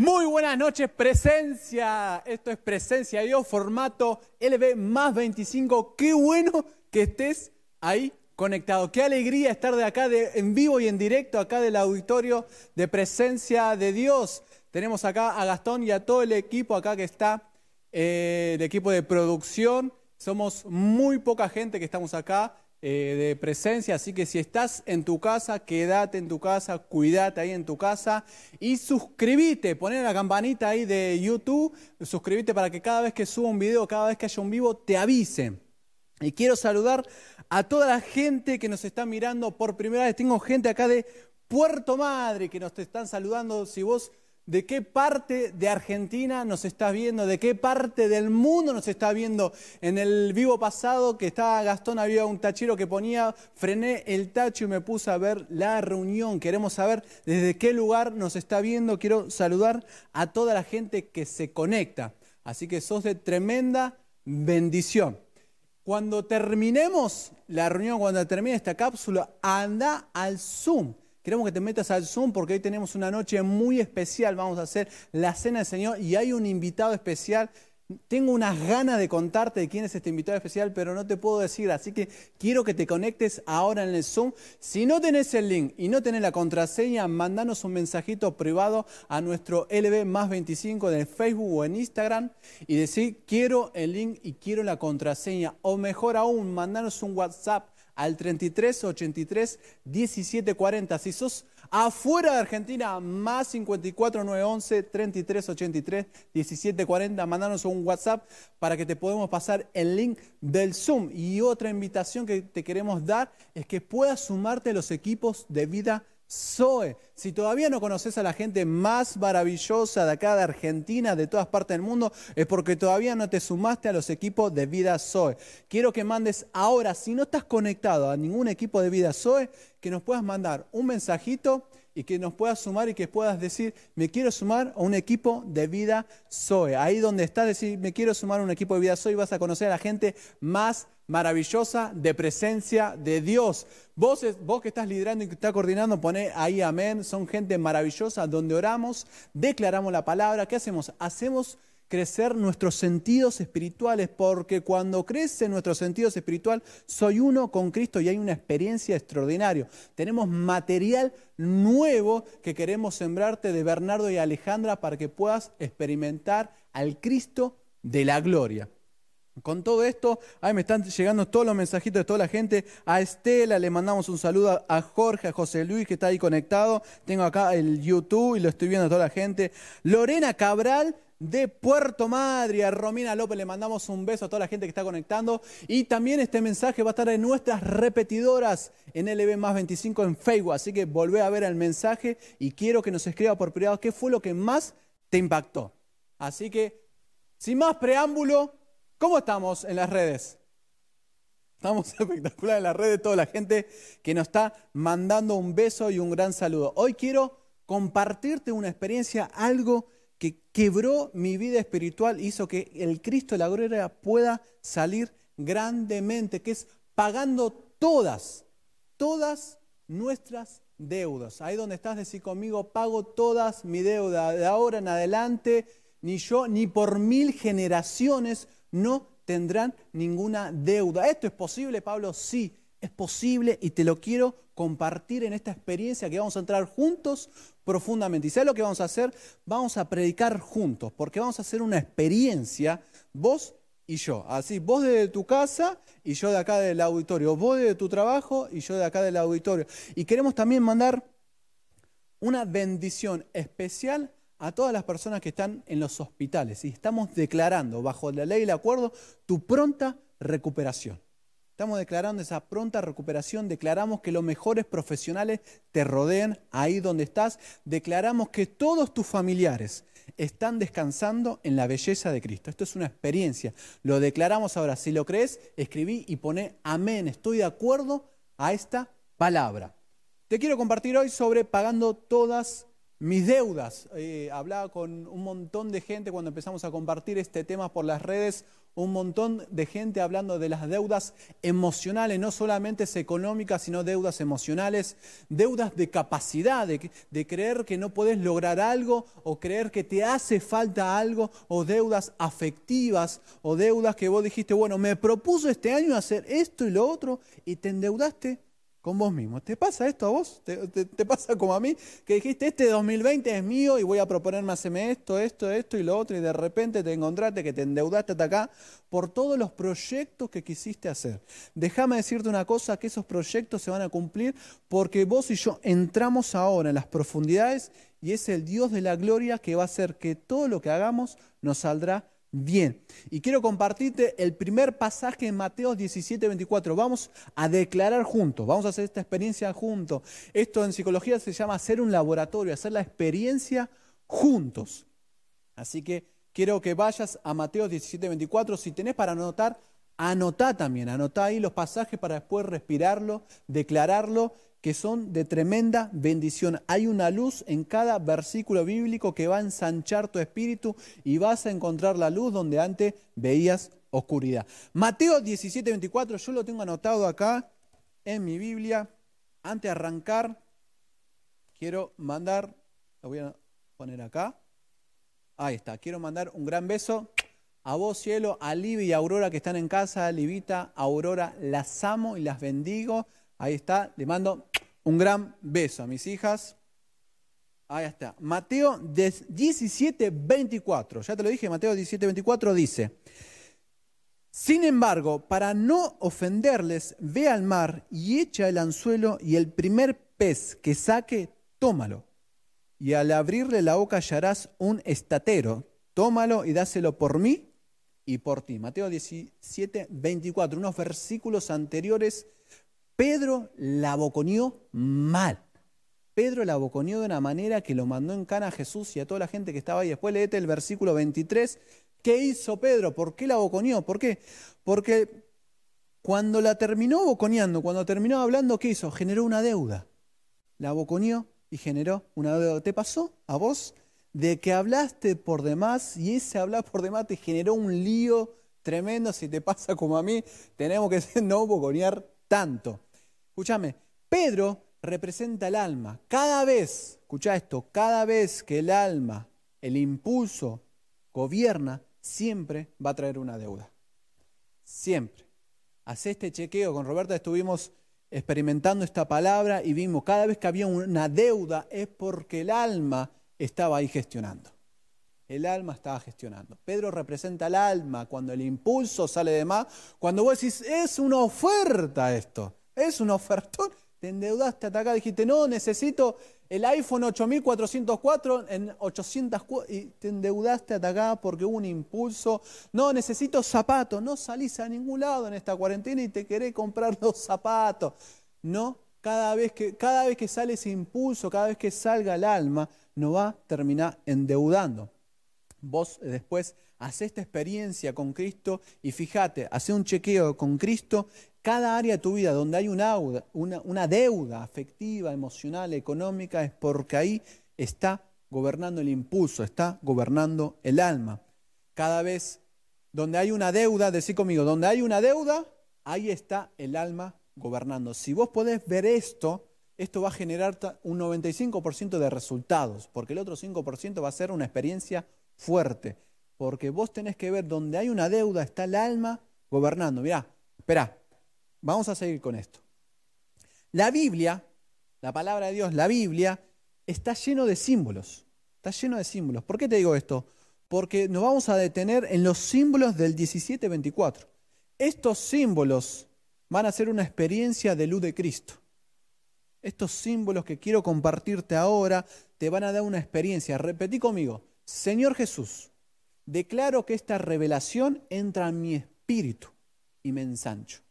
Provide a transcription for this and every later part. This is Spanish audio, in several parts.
Muy buenas noches, presencia. Esto es presencia Dios, formato LB más 25. Qué bueno que estés ahí conectado. Qué alegría estar de acá de, en vivo y en directo, acá del auditorio de presencia de Dios. Tenemos acá a Gastón y a todo el equipo acá que está, eh, el equipo de producción. Somos muy poca gente que estamos acá. Eh, de presencia, así que si estás en tu casa, quédate en tu casa, cuídate ahí en tu casa y suscríbete, poné la campanita ahí de YouTube, suscríbete para que cada vez que suba un video, cada vez que haya un vivo, te avise. Y quiero saludar a toda la gente que nos está mirando por primera vez. Tengo gente acá de Puerto Madre que nos están saludando. Si vos de qué parte de Argentina nos estás viendo, de qué parte del mundo nos está viendo. En el vivo pasado que estaba Gastón había un tachero que ponía, frené el tacho y me puse a ver la reunión. Queremos saber desde qué lugar nos está viendo. Quiero saludar a toda la gente que se conecta. Así que sos de tremenda bendición. Cuando terminemos la reunión, cuando termine esta cápsula, anda al Zoom Queremos que te metas al Zoom porque hoy tenemos una noche muy especial. Vamos a hacer la cena del Señor y hay un invitado especial. Tengo unas ganas de contarte quién es este invitado especial, pero no te puedo decir, así que quiero que te conectes ahora en el Zoom. Si no tenés el link y no tenés la contraseña, mandanos un mensajito privado a nuestro LB más 25 de Facebook o en Instagram y decir quiero el link y quiero la contraseña. O mejor aún, mandanos un WhatsApp al 33 83 17 40. Si sos afuera de Argentina, más 54 911 33 83 17 40. Mandanos un WhatsApp para que te podamos pasar el link del Zoom. Y otra invitación que te queremos dar es que puedas sumarte a los equipos de vida Zoe. Si todavía no conoces a la gente más maravillosa de acá de Argentina, de todas partes del mundo, es porque todavía no te sumaste a los equipos de vida Zoe. Quiero que mandes ahora, si no estás conectado a ningún equipo de vida Zoe, que nos puedas mandar un mensajito y que nos puedas sumar y que puedas decir, me quiero sumar a un equipo de vida Zoe. Ahí donde estás, decir, me quiero sumar a un equipo de vida Zoe, vas a conocer a la gente más maravillosa de presencia de Dios. Vos, vos que estás liderando y que estás coordinando, poné ahí amén. Son gente maravillosa donde oramos, declaramos la palabra. ¿Qué hacemos? Hacemos crecer nuestros sentidos espirituales, porque cuando crece nuestros sentidos espirituales, soy uno con Cristo y hay una experiencia extraordinaria. Tenemos material nuevo que queremos sembrarte de Bernardo y Alejandra para que puedas experimentar al Cristo de la gloria. Con todo esto, ahí me están llegando todos los mensajitos de toda la gente. A Estela le mandamos un saludo, a Jorge, a José Luis que está ahí conectado. Tengo acá el YouTube y lo estoy viendo a toda la gente. Lorena Cabral de Puerto Madre, a Romina López le mandamos un beso a toda la gente que está conectando. Y también este mensaje va a estar en nuestras repetidoras en LB más 25 en Facebook. Así que volvé a ver el mensaje y quiero que nos escriba por privado qué fue lo que más te impactó. Así que, sin más preámbulo, ¿Cómo estamos en las redes? Estamos espectacular en las redes, toda la gente que nos está mandando un beso y un gran saludo. Hoy quiero compartirte una experiencia, algo que quebró mi vida espiritual, hizo que el Cristo de la gloria pueda salir grandemente, que es pagando todas, todas nuestras deudas. Ahí donde estás, decir conmigo, pago todas mi deuda. De ahora en adelante, ni yo, ni por mil generaciones no tendrán ninguna deuda. ¿Esto es posible, Pablo? Sí, es posible y te lo quiero compartir en esta experiencia que vamos a entrar juntos profundamente. ¿Y sabes lo que vamos a hacer? Vamos a predicar juntos, porque vamos a hacer una experiencia, vos y yo. Así, vos de tu casa y yo de acá del auditorio. Vos de tu trabajo y yo de acá del auditorio. Y queremos también mandar una bendición especial a todas las personas que están en los hospitales y estamos declarando bajo la ley y el acuerdo tu pronta recuperación. Estamos declarando esa pronta recuperación, declaramos que los mejores profesionales te rodeen ahí donde estás, declaramos que todos tus familiares están descansando en la belleza de Cristo. Esto es una experiencia, lo declaramos ahora. Si lo crees, escribí y poné amén, estoy de acuerdo a esta palabra. Te quiero compartir hoy sobre pagando todas mis deudas. Eh, hablaba con un montón de gente cuando empezamos a compartir este tema por las redes, un montón de gente hablando de las deudas emocionales, no solamente económicas, sino deudas emocionales, deudas de capacidad, de, de creer que no puedes lograr algo o creer que te hace falta algo, o deudas afectivas, o deudas que vos dijiste, bueno, me propuso este año hacer esto y lo otro, y te endeudaste con vos mismo. ¿Te pasa esto a vos? ¿Te, pasa como a mí? Que dijiste, este 2020 es mío y voy a proponerme hacerme esto, esto, esto y lo otro, y de repente te encontraste que te endeudaste hasta acá por todos los proyectos que quisiste hacer. Déjame decirte una cosa, que esos proyectos se van a cumplir porque vos y yo entramos ahora en las profundidades y es el Dios de la gloria que va a hacer que todo lo que hagamos nos saldrá Bien, y quiero compartirte el primer pasaje en Mateo 17, 24. Vamos a declarar juntos, vamos a hacer esta experiencia juntos. Esto en psicología se llama hacer un laboratorio, hacer la experiencia juntos. Así que quiero que vayas a Mateo 17, 24. Si tenés para anotar, anotá también, anotá ahí los pasajes para después respirarlo, declararlo que son de tremenda bendición. Hay una luz en cada versículo bíblico que va a ensanchar tu espíritu y vas a encontrar la luz donde antes veías oscuridad. Mateo 17, 24, yo lo tengo anotado acá en mi Biblia. Antes de arrancar, quiero mandar, lo voy a poner acá. Ahí está, quiero mandar un gran beso a vos, cielo, a Livi y Aurora que están en casa, Livita, Aurora, las amo y las bendigo. Ahí está, le mando un gran beso a mis hijas. Ahí está. Mateo 17, 24. Ya te lo dije, Mateo 17, 24 dice, sin embargo, para no ofenderles, ve al mar y echa el anzuelo y el primer pez que saque, tómalo. Y al abrirle la boca hallarás un estatero. Tómalo y dáselo por mí y por ti. Mateo 17, 24. Unos versículos anteriores Pedro la boconió mal. Pedro la boconió de una manera que lo mandó en cana a Jesús y a toda la gente que estaba ahí. Después leete el versículo 23. ¿Qué hizo Pedro? ¿Por qué la boconió? ¿Por qué? Porque cuando la terminó boconeando, cuando terminó hablando, ¿qué hizo? Generó una deuda. La boconió y generó una deuda. ¿Te pasó a vos? De que hablaste por demás y ese hablar por demás te generó un lío tremendo. Si te pasa como a mí, tenemos que no boconear tanto. Escúchame, Pedro representa el alma. Cada vez, escucha esto, cada vez que el alma, el impulso, gobierna, siempre va a traer una deuda. Siempre. Hace este chequeo, con Roberta estuvimos experimentando esta palabra y vimos cada vez que había una deuda es porque el alma estaba ahí gestionando. El alma estaba gestionando. Pedro representa el alma cuando el impulso sale de más, cuando vos decís, es una oferta esto. Es un ofertón. Te endeudaste hasta acá, dijiste, no, necesito el iPhone 8404 en 804 y te endeudaste hasta acá porque hubo un impulso. No, necesito zapatos. No salís a ningún lado en esta cuarentena y te querés comprar los zapatos. No, cada vez que, cada vez que sale ese impulso, cada vez que salga el alma, no va a terminar endeudando. Vos después hace esta experiencia con Cristo y fíjate, hace un chequeo con Cristo cada área de tu vida donde hay una, deuda afectiva, emocional, económica, es porque ahí está gobernando el impulso, está gobernando el alma. Cada vez donde hay una deuda, decir conmigo, donde hay una deuda, ahí está el alma gobernando. Si vos podés ver esto, esto va a generar un 95% de resultados, porque el otro 5% va a ser una experiencia fuerte, porque vos tenés que ver donde hay una deuda, está el alma gobernando. Mirá, espera, Vamos a seguir con esto. La Biblia, la palabra de Dios, la Biblia, está lleno de símbolos. Está lleno de símbolos. ¿Por qué te digo esto? Porque nos vamos a detener en los símbolos del 1724. Estos símbolos van a ser una experiencia de luz de Cristo. Estos símbolos que quiero compartirte ahora te van a dar una experiencia. Repetí conmigo, Señor Jesús, declaro que esta revelación entra en mi espíritu y me ensancho.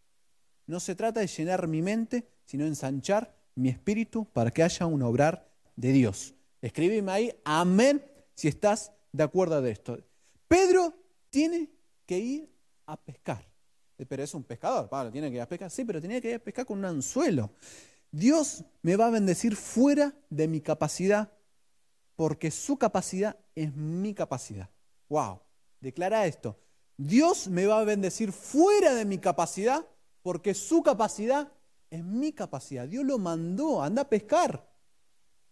No se trata de llenar mi mente, sino ensanchar mi espíritu para que haya un obrar de Dios. Escribime ahí, amén, si estás de acuerdo de esto. Pedro tiene que ir a pescar. Pero es un pescador, Pablo, tiene que ir a pescar. Sí, pero tenía que ir a pescar con un anzuelo. Dios me va a bendecir fuera de mi capacidad porque su capacidad es mi capacidad. Wow, declara esto. Dios me va a bendecir fuera de mi capacidad porque su capacidad es mi capacidad. Dios lo mandó, anda a pescar.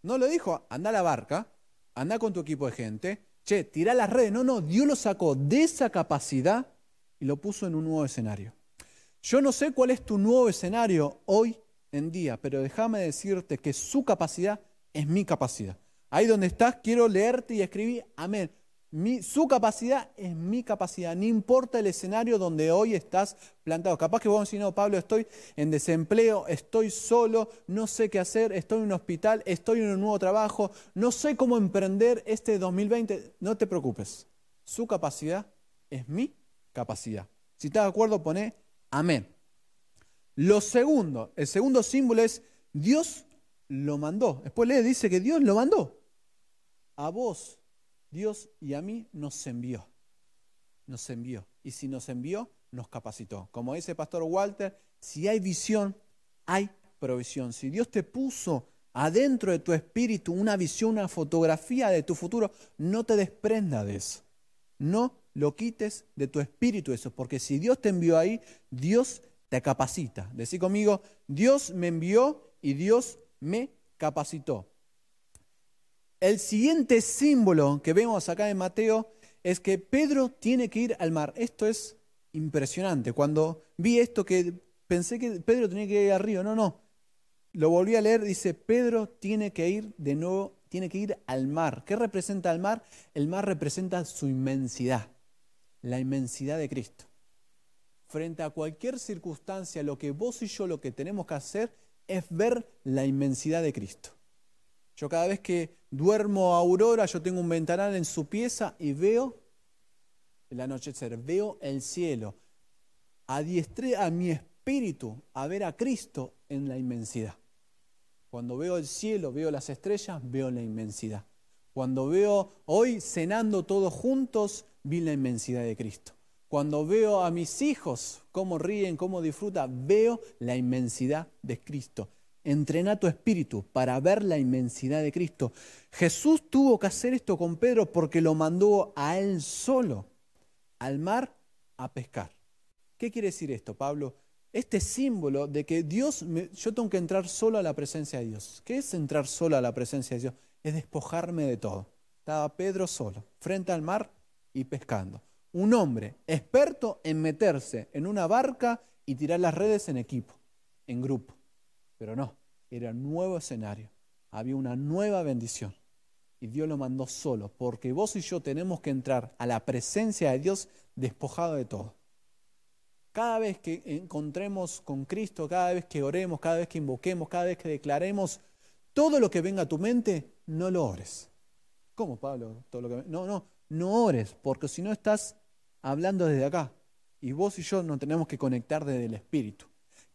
No lo dijo, anda a la barca, anda con tu equipo de gente, che, tira las redes. No, no, Dios lo sacó de esa capacidad y lo puso en un nuevo escenario. Yo no sé cuál es tu nuevo escenario hoy en día, pero déjame decirte que su capacidad es mi capacidad. Ahí donde estás, quiero leerte y escribir, amén. Su capacidad es mi capacidad, no importa el escenario donde hoy estás plantado. Capaz que vos decís, no, Pablo, estoy en desempleo, estoy solo, no sé qué hacer, estoy en un hospital, estoy en un nuevo trabajo, no sé cómo emprender este 2020. No te preocupes, su capacidad es mi capacidad. Si estás de acuerdo, pone amén. Lo segundo, el segundo símbolo es Dios lo mandó. Después le dice que Dios lo mandó. A vos, Dios y a mí nos envió. Nos envió. Y si nos envió, nos capacitó. Como dice Pastor Walter, si hay visión, hay provisión. Si Dios te puso adentro de tu espíritu una visión, una fotografía de tu futuro, no te desprenda de eso. No lo quites de tu espíritu eso, porque si Dios te envió ahí, Dios te capacita. Decí conmigo, Dios me envió y Dios me capacitó. El siguiente símbolo que vemos acá en Mateo es que Pedro tiene que ir al mar. Esto es impresionante. Cuando vi esto que pensé que Pedro tenía que ir al río. No, no. Lo volví a leer, dice, Pedro tiene que ir de nuevo, tiene que ir al mar. ¿Qué representa el mar? El mar representa su inmensidad, la inmensidad de Cristo. Frente a cualquier circunstancia, lo que vos y yo lo que tenemos que hacer es ver la inmensidad de Cristo. Yo cada vez que duermo a aurora, yo tengo un ventanal en su pieza y veo el anochecer, veo el cielo. Adiestré a mi espíritu a ver a Cristo en la inmensidad. Cuando veo el cielo, veo las estrellas, veo la inmensidad. Cuando veo hoy cenando todos juntos, vi la inmensidad de Cristo. Cuando veo a mis hijos, cómo ríen, cómo disfrutan, veo la inmensidad de Cristo. Entrena tu espíritu para ver la inmensidad de Cristo. Jesús tuvo que hacer esto con Pedro porque lo mandó a él solo, al mar, a pescar. ¿Qué quiere decir esto, Pablo? Este símbolo de que Dios, yo tengo que entrar solo a la presencia de Dios. ¿Qué es entrar solo a la presencia de Dios? Es despojarme de todo. Estaba Pedro solo, frente al mar y pescando un hombre experto en meterse en una barca y tirar las redes en equipo, en grupo. Pero no, era un nuevo escenario, había una nueva bendición. Y Dios lo mandó solo, porque vos y yo tenemos que entrar a la presencia de Dios despojado de todo. Cada vez que encontremos con Cristo, cada vez que oremos, cada vez que invoquemos, cada vez que declaremos, todo lo que venga a tu mente, no lo ores. ¿Cómo, Pablo? Todo lo que... No, no, no ores, porque si no estás hablando desde acá. Y vos y yo nos tenemos que conectar desde el Espíritu.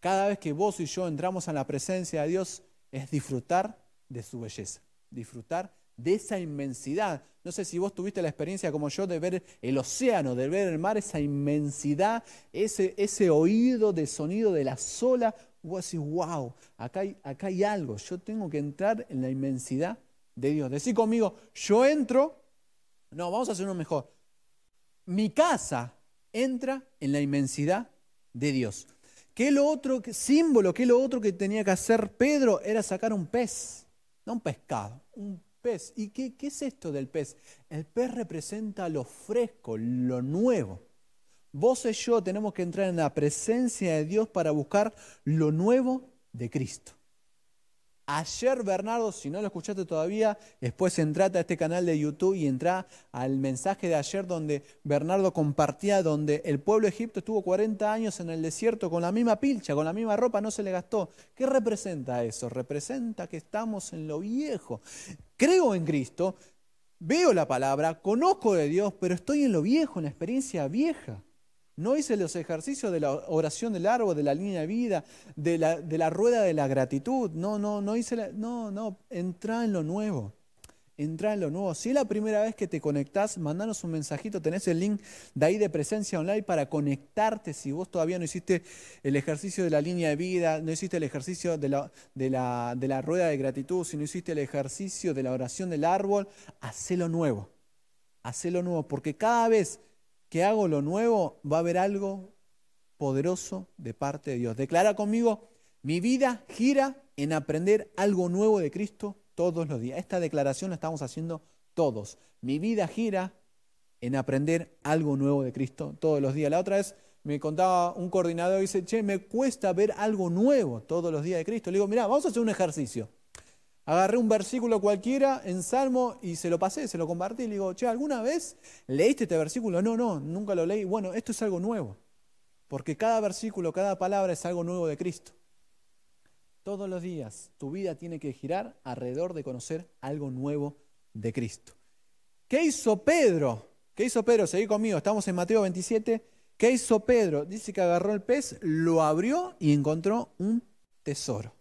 Cada vez que vos y yo entramos a la presencia de Dios es disfrutar de su belleza, disfrutar de esa inmensidad. No sé si vos tuviste la experiencia como yo de ver el océano, de ver el mar, esa inmensidad, ese, ese oído de sonido de la sola. Vos decís, wow, acá hay, acá hay algo, yo tengo que entrar en la inmensidad de Dios. Decí conmigo, yo entro, no, vamos a hacer uno mejor mi casa entra en la inmensidad de Dios. ¿Qué lo otro símbolo, qué lo otro que tenía que hacer Pedro? Era sacar un pez, no un pescado, un pez. ¿Y qué, qué es esto del pez? El pez representa lo fresco, lo nuevo. Vos y yo tenemos que entrar en la presencia de Dios para buscar lo nuevo de Cristo. Ayer Bernardo, si no lo escuchaste todavía, después entrate a este canal de YouTube y entra al mensaje de ayer donde Bernardo compartía donde el pueblo Egipto estuvo 40 años en el desierto con la misma pilcha, con la misma ropa, no se le gastó. ¿Qué representa eso? Representa que estamos en lo viejo. Creo en Cristo, veo la palabra, conozco de Dios, pero estoy en lo viejo, en la experiencia vieja. No hice los ejercicios de la oración del árbol, de la línea de vida, de la, rueda de la gratitud. No, no, no hice la, No, no, entra en lo nuevo. entrar en lo nuevo. Si es la primera vez que te conectás, mandanos un mensajito, tenés el link de ahí de presencia online para conectarte. Si vos todavía no hiciste el ejercicio de la línea de vida, no hiciste el ejercicio de la, de la, de la rueda de gratitud, si no hiciste el ejercicio de la oración del árbol, hacelo nuevo. Hacelo nuevo, porque cada vez que hago lo nuevo va a haber algo poderoso de parte de Dios. Declara conmigo, mi vida gira en aprender algo nuevo de Cristo todos los días. Esta declaración la estamos haciendo todos. Mi vida gira en aprender algo nuevo de Cristo todos los días. La otra vez me contaba un coordinador dice, che, me cuesta ver algo nuevo todos los días de Cristo. Le digo, mira, vamos a hacer un ejercicio. Agarré un versículo cualquiera en Salmo y se lo pasé, se lo compartí. Le digo, che, ¿alguna vez leíste este versículo? No, no, nunca lo leí. Bueno, esto es algo nuevo. Porque cada versículo, cada palabra es algo nuevo de Cristo. Todos los días tu vida tiene que girar alrededor de conocer algo nuevo de Cristo. ¿Qué hizo Pedro? ¿Qué hizo Pedro? Seguí conmigo, estamos en Mateo 27. ¿Qué hizo Pedro? Dice que agarró el pez, lo abrió y encontró un tesoro.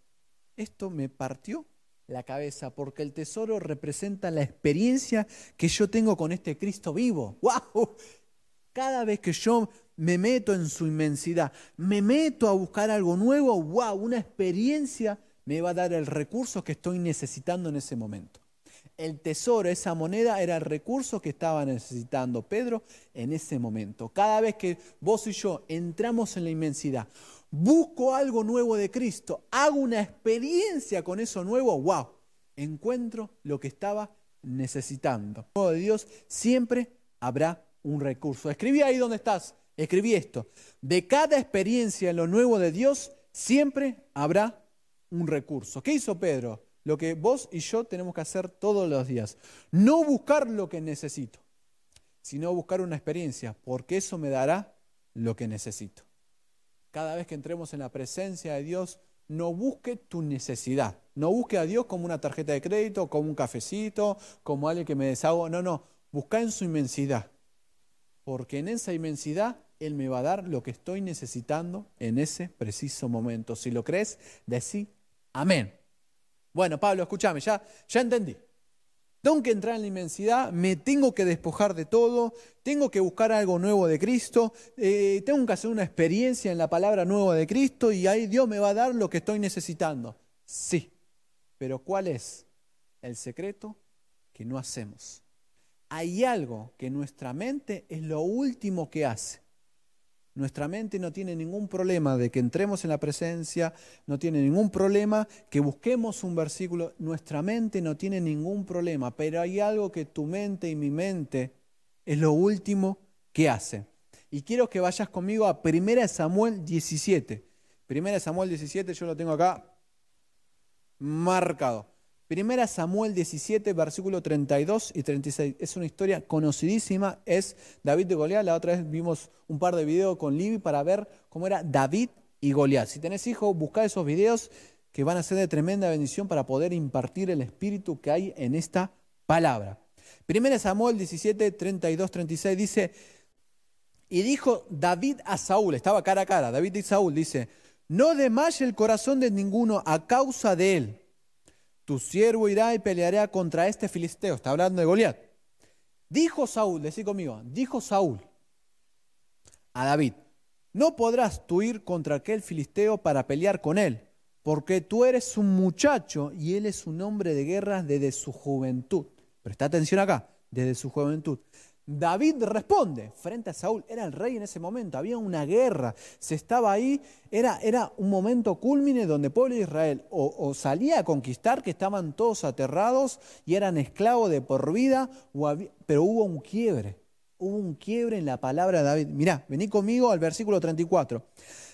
Esto me partió la cabeza porque el tesoro representa la experiencia que yo tengo con este Cristo vivo. ¡Wow! Cada vez que yo me meto en su inmensidad, me meto a buscar algo nuevo, wow, una experiencia me va a dar el recurso que estoy necesitando en ese momento. El tesoro, esa moneda, era el recurso que estaba necesitando Pedro en ese momento. Cada vez que vos y yo entramos en la inmensidad, busco algo nuevo de Cristo, hago una experiencia con eso nuevo, wow, encuentro lo que estaba necesitando. de Dios siempre habrá un recurso. Escribí ahí donde estás escribí esto, de cada experiencia en lo nuevo de Dios siempre habrá un recurso. ¿Qué hizo Pedro? Lo que vos y yo tenemos que hacer todos los días. No buscar lo que necesito, sino buscar una experiencia, porque eso me dará lo que necesito. Cada vez que entremos en la presencia de Dios, no busque tu necesidad. No busque a Dios como una tarjeta de crédito, como un cafecito, como alguien que me deshago. No, no. Busca en su inmensidad. Porque en esa inmensidad él me va a dar lo que estoy necesitando en ese preciso momento. Si lo crees, decí amén. Bueno, Pablo, escúchame, ya, ya entendí. Tengo que entrar en la inmensidad, me tengo que despojar de todo, tengo que buscar algo nuevo de Cristo, eh, tengo que hacer una experiencia en la palabra nueva de Cristo y ahí Dios me va a dar lo que estoy necesitando. Sí, pero ¿cuál es el secreto que no hacemos? Hay algo que nuestra mente es lo último que hace. Nuestra mente no tiene ningún problema de que entremos en la presencia, no tiene ningún problema que busquemos un versículo, nuestra mente no tiene ningún problema, pero hay algo que tu mente y mi mente es lo último que hace. Y quiero que vayas conmigo a 1 Samuel 17. 1 Samuel 17, yo lo tengo acá marcado. Primera Samuel 17, versículo 32 y 36. Es una historia conocidísima, es David de Goliat. La otra vez vimos un par de videos con Libby para ver cómo era David y Goliat. Si tenés hijos, busca esos videos que van a ser de tremenda bendición para poder impartir el espíritu que hay en esta palabra. Primera Samuel 17, 32, 36 dice, y dijo David a Saúl, estaba cara a cara, David y Saúl, dice, no desmaye el corazón de ninguno a causa de él tu siervo irá y peleará contra este filisteo. Está hablando de Goliat. Dijo Saúl, decí conmigo, dijo Saúl a David, no podrás tú ir contra aquel filisteo para pelear con él, porque tú eres un muchacho y él es un hombre de guerra desde su juventud. Presta atención acá, desde su juventud. David responde frente a Saúl, era el rey en ese momento, había una guerra, se estaba ahí, era, era un momento culmine donde el pueblo de Israel o, salía a conquistar, que estaban todos aterrados y eran esclavos de por vida, pero hubo un quiebre, hubo un quiebre en la palabra de David. Mirá, vení conmigo al versículo 34.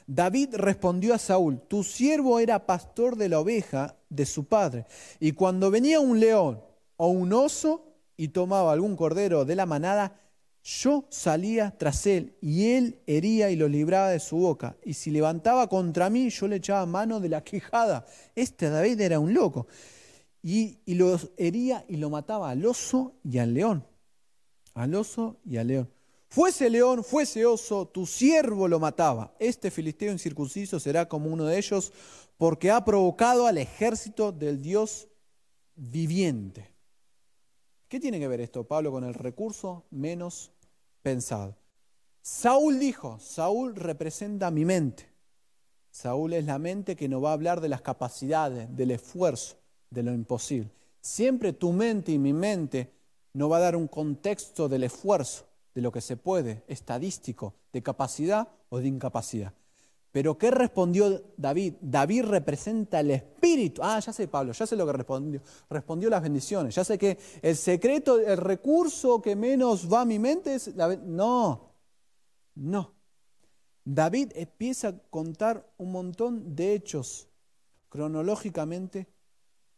David respondió a Saúl, tu siervo era pastor de la oveja de su padre, y cuando venía un león o un oso, y tomaba algún cordero de la manada, yo salía tras él y él hería y lo libraba de su boca. Y si levantaba contra mí, yo le echaba mano de la quejada. Este David era un loco. Y, y lo hería y lo mataba al oso y al león. Al oso y al león. Fuese león, fuese oso, tu siervo lo mataba. Este filisteo incircunciso será como uno de ellos, porque ha provocado al ejército del Dios viviente. ¿Qué tiene que ver esto, Pablo, con el recurso menos pensado? Saúl dijo, Saúl representa mi mente. Saúl es la mente que nos va a hablar de las capacidades, del esfuerzo, de lo imposible. Siempre tu mente y mi mente nos va a dar un contexto del esfuerzo, de lo que se puede, estadístico, de capacidad o de incapacidad. Pero ¿qué respondió David? David representa el espíritu. Ah, ya sé, Pablo, ya sé lo que respondió. Respondió las bendiciones. Ya sé que el secreto, el recurso que menos va a mi mente es la... No, no. David empieza a contar un montón de hechos cronológicamente.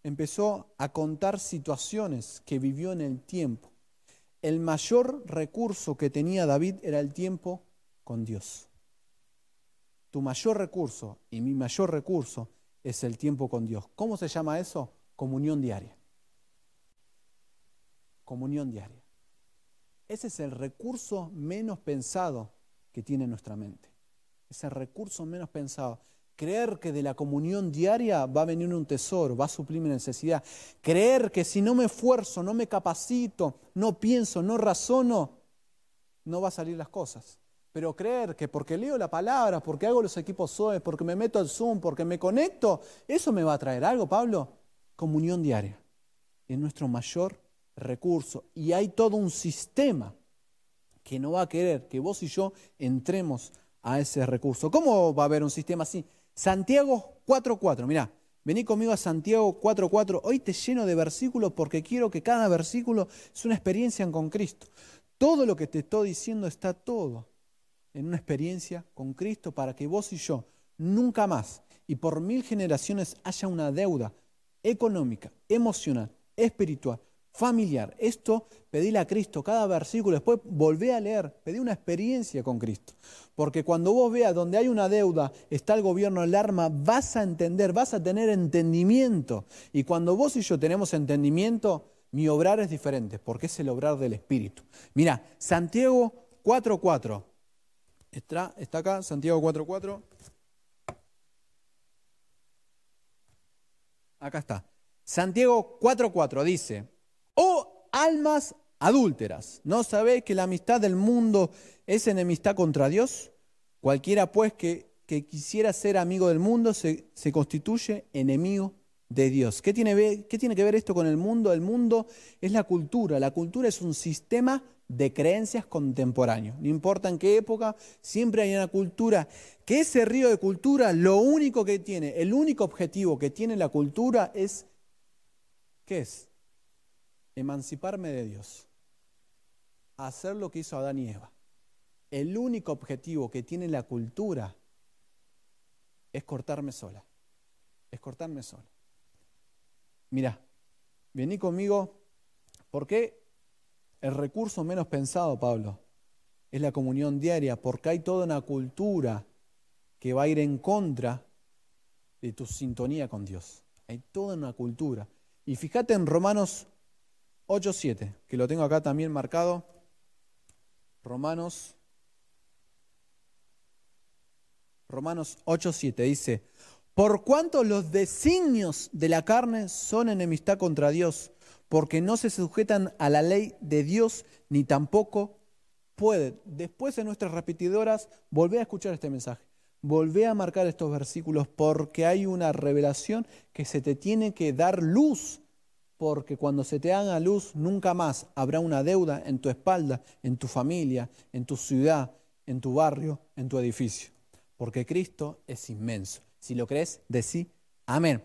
Empezó a contar situaciones que vivió en el tiempo. El mayor recurso que tenía David era el tiempo con Dios tu mayor recurso y mi mayor recurso es el tiempo con Dios. ¿Cómo se llama eso? Comunión diaria. Comunión diaria. Ese es el recurso menos pensado que tiene nuestra mente. Es el recurso menos pensado. Creer que de la comunión diaria va a venir un tesoro, va a suplir mi necesidad. Creer que si no me esfuerzo, no me capacito, no pienso, no razono, no va a salir las cosas. Pero creer que porque leo la palabra, porque hago los equipos SOE, porque me meto al Zoom, porque me conecto, eso me va a traer algo, Pablo. Comunión diaria. Es nuestro mayor recurso. Y hay todo un sistema que no va a querer que vos y yo entremos a ese recurso. ¿Cómo va a haber un sistema así? Santiago 4.4, mirá, vení conmigo a Santiago 4.4, hoy te lleno de versículos porque quiero que cada versículo es una experiencia con Cristo. Todo lo que te estoy diciendo está todo en una experiencia con Cristo para que vos y yo nunca más y por mil generaciones haya una deuda económica, emocional, espiritual, familiar. Esto pedíle a Cristo cada versículo, después volvé a leer, pedí una experiencia con Cristo. Porque cuando vos veas donde hay una deuda, está el gobierno alarma, vas a entender, vas a tener entendimiento. Y cuando vos y yo tenemos entendimiento, mi obrar es diferente, porque es el obrar del Espíritu. Mira, Santiago 4.4. Está, acá, Santiago 4.4. Acá está. Santiago 4.4 dice, oh almas adúlteras, ¿no sabéis que la amistad del mundo es enemistad contra Dios? Cualquiera pues que, quisiera ser amigo del mundo se, se constituye enemigo de Dios. ¿Qué tiene, ¿Qué tiene que ver esto con el mundo? El mundo es la cultura. La cultura es un sistema de creencias contemporáneos. No importa en qué época, siempre hay una cultura. Que ese río de cultura, lo único que tiene, el único objetivo que tiene la cultura es, ¿qué es? Emanciparme de Dios. Hacer lo que hizo Adán y Eva. El único objetivo que tiene la cultura es cortarme sola. Es cortarme sola. Mira, vení conmigo. ¿Por qué el recurso menos pensado, Pablo, es la comunión diaria, porque hay toda una cultura que va a ir en contra de tu sintonía con Dios. Hay toda una cultura. Y fíjate en Romanos 8.7, que lo tengo acá también marcado. Romanos, Romanos 8.7 dice, por cuanto los designios de la carne son enemistad contra Dios, porque no se sujetan a la ley de Dios ni tampoco pueden. Después en nuestras repetidoras, volvé a escuchar este mensaje. Volvé a marcar estos versículos porque hay una revelación que se te tiene que dar luz, porque cuando se te haga luz nunca más habrá una deuda en tu espalda, en tu familia, en tu ciudad, en tu barrio, en tu edificio, porque Cristo es inmenso. Si lo crees, decí amén.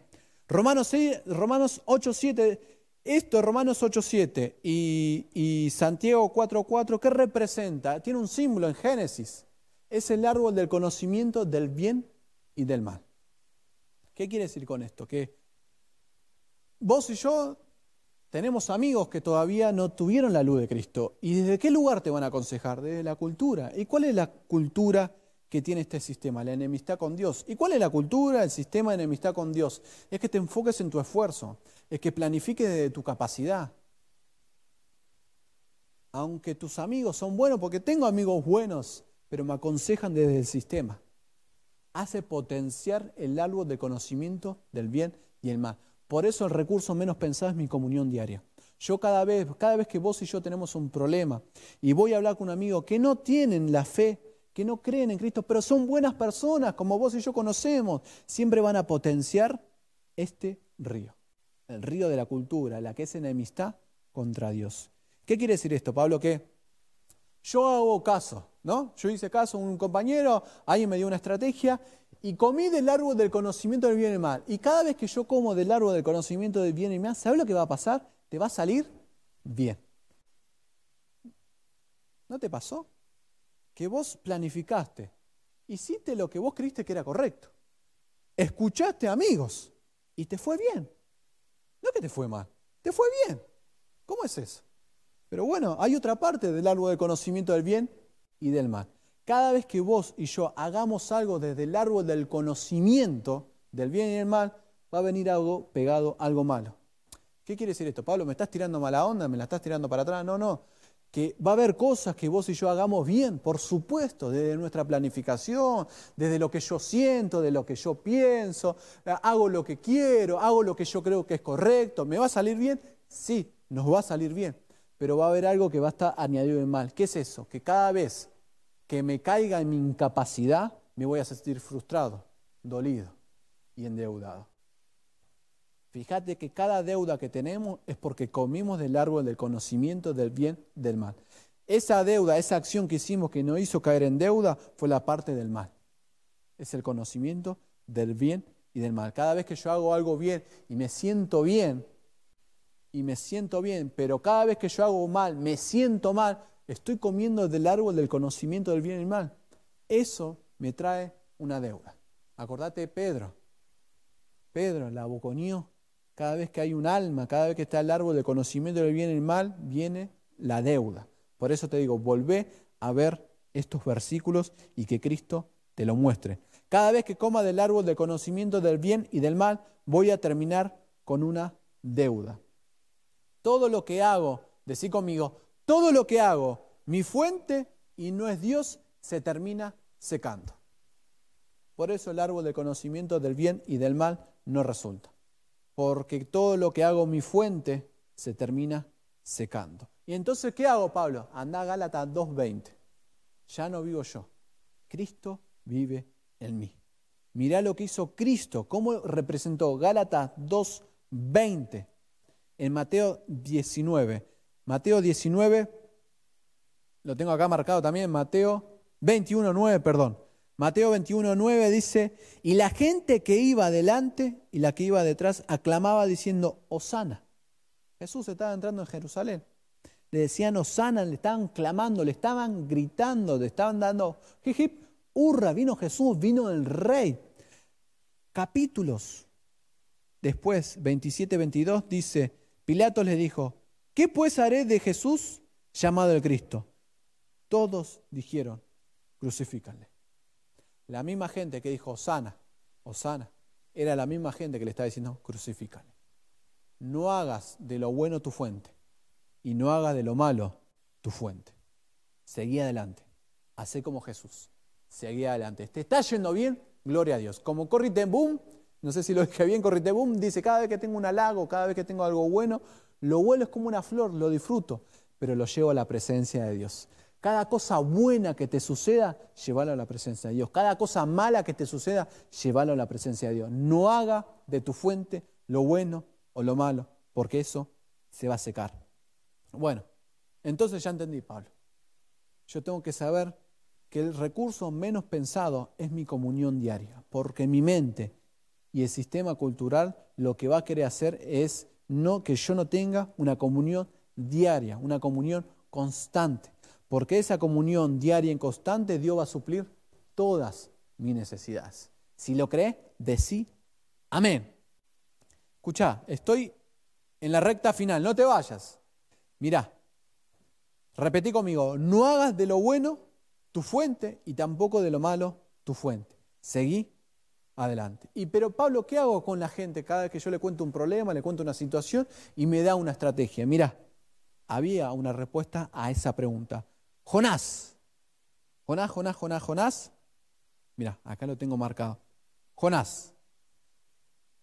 Romanos, 6, Romanos 8, 7 esto, Romanos 8.7 y, y Santiago 4.4, ¿qué representa? Tiene un símbolo en Génesis. Es el árbol del conocimiento del bien y del mal. ¿Qué quiere decir con esto? Que vos y yo tenemos amigos que todavía no tuvieron la luz de Cristo. ¿Y desde qué lugar te van a aconsejar? Desde la cultura. ¿Y cuál es la cultura que tiene este sistema? La enemistad con Dios. ¿Y cuál es la cultura, el sistema de enemistad con Dios? Es que te enfoques en tu esfuerzo es que planifique de tu capacidad. Aunque tus amigos son buenos, porque tengo amigos buenos, pero me aconsejan desde el sistema. Hace potenciar el árbol de conocimiento del bien y el mal. Por eso el recurso menos pensado es mi comunión diaria. Yo cada vez, cada vez que vos y yo tenemos un problema y voy a hablar con un amigo que no tienen la fe, que no creen en Cristo, pero son buenas personas, como vos y yo conocemos, siempre van a potenciar este río, el río de la cultura, la que es enemistad contra Dios. ¿Qué quiere decir esto, Pablo? Que yo hago caso, ¿no? Yo hice caso a un compañero, alguien me dio una estrategia y comí del árbol del conocimiento del bien y del mal. Y cada vez que yo como del árbol del conocimiento del bien y mal, ¿sabes lo que va a pasar? te va a salir bien. ¿No te pasó? Que vos planificaste, hiciste lo que vos creíste que era correcto, escuchaste amigos y te fue bien. No que te fue mal, te fue bien. ¿Cómo es eso? Pero bueno, hay otra parte del árbol del conocimiento del bien y del mal. Cada vez que vos y yo hagamos algo desde el árbol del conocimiento del bien y del mal, va a venir algo pegado, algo malo. ¿Qué quiere decir esto? Pablo, ¿me estás tirando mala onda? ¿Me la estás tirando para atrás? No, no. Que va a haber cosas que vos y yo hagamos bien, por supuesto, desde nuestra planificación, desde lo que yo siento, de lo que yo pienso, hago lo que quiero, hago lo que yo creo que es correcto. ¿Me va a salir bien? Sí, nos va a salir bien. Pero va a haber algo que va a estar añadido en mal. ¿Qué es eso? Que cada vez que me caiga en mi incapacidad, me voy a sentir frustrado, dolido y endeudado. Fíjate que cada deuda que tenemos es porque comimos del árbol del conocimiento del bien del mal. Esa deuda, esa acción que hicimos que nos hizo caer en deuda fue la parte del mal. Es el conocimiento del bien y del mal. Cada vez que yo hago algo bien y me siento bien, y me siento bien, pero cada vez que yo hago mal, me siento mal, estoy comiendo del árbol del conocimiento del bien y del mal. Eso me trae una deuda. Acordate de Pedro. Pedro la aboconió cada vez que hay un alma, cada vez que está el árbol de conocimiento del bien y el mal, viene la deuda. Por eso te digo, volvé a ver estos versículos y que Cristo te lo muestre. Cada vez que coma del árbol de conocimiento del bien y del mal, voy a terminar con una deuda. Todo lo que hago, decí conmigo, todo lo que hago, mi fuente y no es Dios, se termina secando. Por eso el árbol de conocimiento del bien y del mal no resulta porque todo lo que hago mi fuente se termina secando. Y entonces, ¿qué hago, Pablo? Anda a Gálatas 2.20. Ya no vivo yo. Cristo vive en mí. Mirá lo que hizo Cristo, cómo representó Gálatas 2.20 en Mateo 19. Mateo 19, lo tengo acá marcado también, Mateo 21.9, perdón. Mateo 21.9 dice, y la gente que iba adelante y la que iba detrás aclamaba diciendo, Osana. Jesús estaba entrando en Jerusalén. Le decían Osana, le estaban clamando, le estaban gritando, le estaban dando, hip, hurra, vino Jesús, vino el rey. Capítulos. Después, 27-22 dice, Pilato les dijo, ¿qué pues haré de Jesús llamado el Cristo? Todos dijeron, crucifícanle. La misma gente que dijo Osana, Osana, era la misma gente que le estaba diciendo crucifícale. No hagas de lo bueno tu fuente y no hagas de lo malo tu fuente. Seguí adelante. Hacé como Jesús. Seguí adelante. ¿Te está yendo bien? Gloria a Dios. Como Corrite Boom, no sé si lo dije bien, Corrite Boom dice, cada vez que tengo un halago, cada vez que tengo algo bueno, lo bueno es como una flor, lo disfruto, pero lo llevo a la presencia de Dios. Cada cosa buena que te suceda, llévalo a la presencia de Dios. Cada cosa mala que te suceda, llévalo a la presencia de Dios. No haga de tu fuente lo bueno o lo malo, porque eso se va a secar. Bueno, entonces ya entendí, Pablo. Yo tengo que saber que el recurso menos pensado es mi comunión diaria, porque mi mente y el sistema cultural lo que va a querer hacer es no que yo no tenga una comunión diaria, una comunión constante porque esa comunión diaria y constante Dios va a suplir todas mis necesidades. Si lo crees, decí amén. Escucha, estoy en la recta final, no te vayas. Mirá, repetí conmigo, no hagas de lo bueno tu fuente y tampoco de lo malo tu fuente. Seguí adelante. Y pero Pablo, ¿qué hago con la gente cada vez que yo le cuento un problema, le cuento una situación y me da una estrategia? Mirá, había una respuesta a esa pregunta. Jonás. Jonás, Jonás, Jonás, Jonás. Mira, acá lo tengo marcado. Jonás.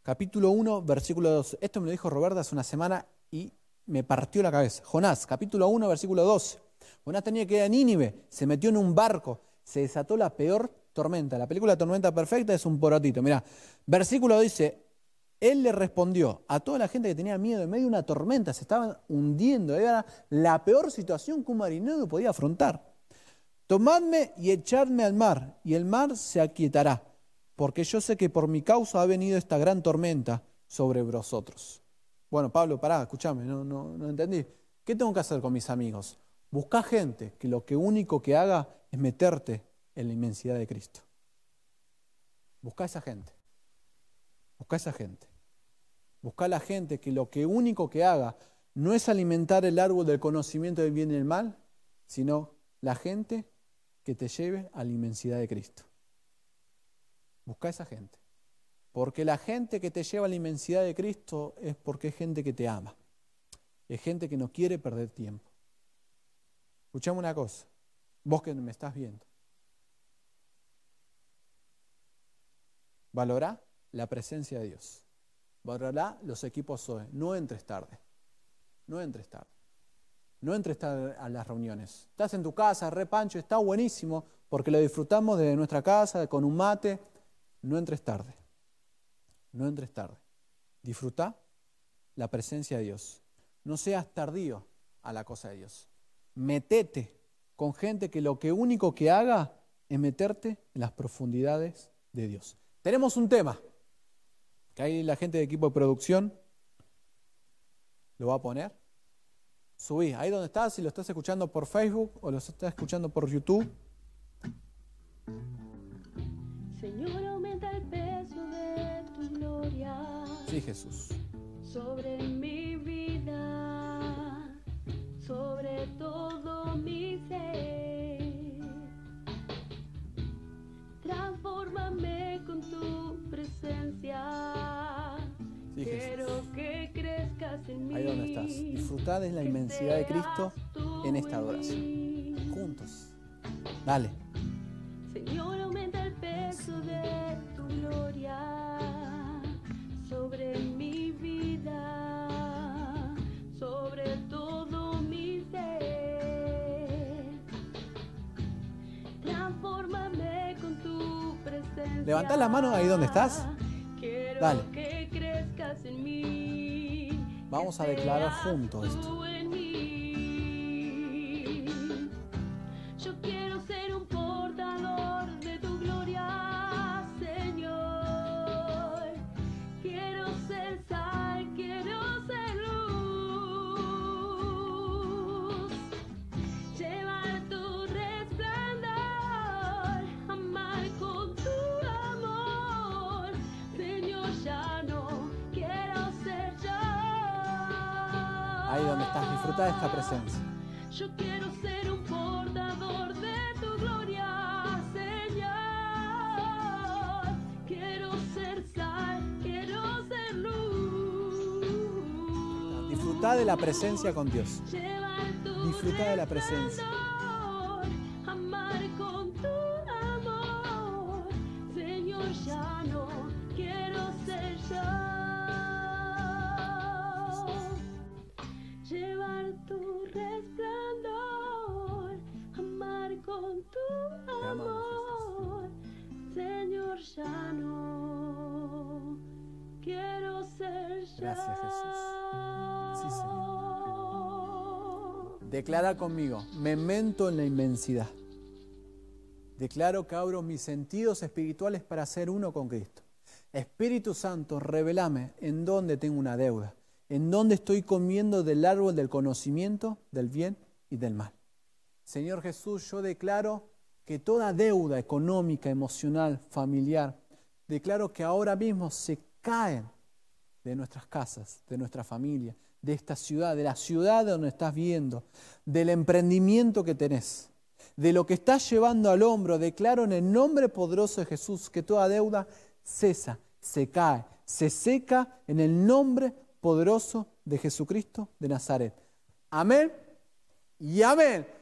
Capítulo 1, versículo 2. Esto me lo dijo Roberta hace una semana y me partió la cabeza. Jonás, capítulo 1, versículo 12. Jonás tenía que ir a Nínive, se metió en un barco, se desató la peor tormenta. La película Tormenta Perfecta es un porotito. Mira, versículo dice, él le respondió a toda la gente que tenía miedo en medio de una tormenta, se estaban hundiendo, era la peor situación que un marinero podía afrontar. Tomadme y echadme al mar, y el mar se aquietará, porque yo sé que por mi causa ha venido esta gran tormenta sobre vosotros. Bueno, Pablo, pará, escúchame, no, no, no entendí. ¿Qué tengo que hacer con mis amigos? Busca gente que lo único que haga es meterte en la inmensidad de Cristo. Busca esa gente. Busca a esa gente. Busca a la gente que lo que único que haga no es alimentar el árbol del conocimiento del bien y del mal, sino la gente que te lleve a la inmensidad de Cristo. Busca a esa gente. Porque la gente que te lleva a la inmensidad de Cristo es porque es gente que te ama. Es gente que no quiere perder tiempo. Escuchame una cosa, vos que me estás viendo. Valorá la presencia de Dios. Valorá los equipos SOE. No entres tarde. No entres tarde. No entres tarde a las reuniones. Estás en tu casa, repancho, está buenísimo porque lo disfrutamos de nuestra casa, con un mate. No entres tarde. No entres tarde. Disfruta la presencia de Dios. No seas tardío a la cosa de Dios. Metete con gente que lo único que haga es meterte en las profundidades de Dios. Tenemos un tema, ahí la gente de equipo de producción lo va a poner. Subí, ahí donde estás, si lo estás escuchando por Facebook o lo estás escuchando por YouTube. Señor, aumenta el peso de tu gloria. Sí, Jesús. Sobre mi Ahí donde estás. Disfrutá de la inmensidad de Cristo en esta adoración. Juntos. Dale. Señor, aumenta el peso de tu gloria sobre mi vida, sobre todo mi ser. Transfórmame con tu presencia. Levantá la mano ahí donde estás. Quiero Dale. que crezcas en mí. Vamos a declarar juntos esto. De esta presencia. Yo quiero ser un portador de tu gloria, Señor. Quiero ser sal, quiero ser luz. Disfruta de la presencia con Dios. Disfruta de la presencia. Gracias, Jesús. Sí, Declara conmigo, me mento en la inmensidad. Declaro que abro mis sentidos espirituales para ser uno con Cristo. Espíritu Santo, revelame en dónde tengo una deuda, en dónde estoy comiendo del árbol del conocimiento, del bien y del mal. Señor Jesús, yo declaro que toda deuda económica, emocional, familiar, declaro que ahora mismo se caen de nuestras casas, de nuestra familia, de esta ciudad, de la ciudad donde estás viendo, del emprendimiento que tenés, de lo que estás llevando al hombro. Declaro en el nombre poderoso de Jesús que toda deuda cesa, se cae, se seca en el nombre poderoso de Jesucristo de Nazaret. Amén y amén.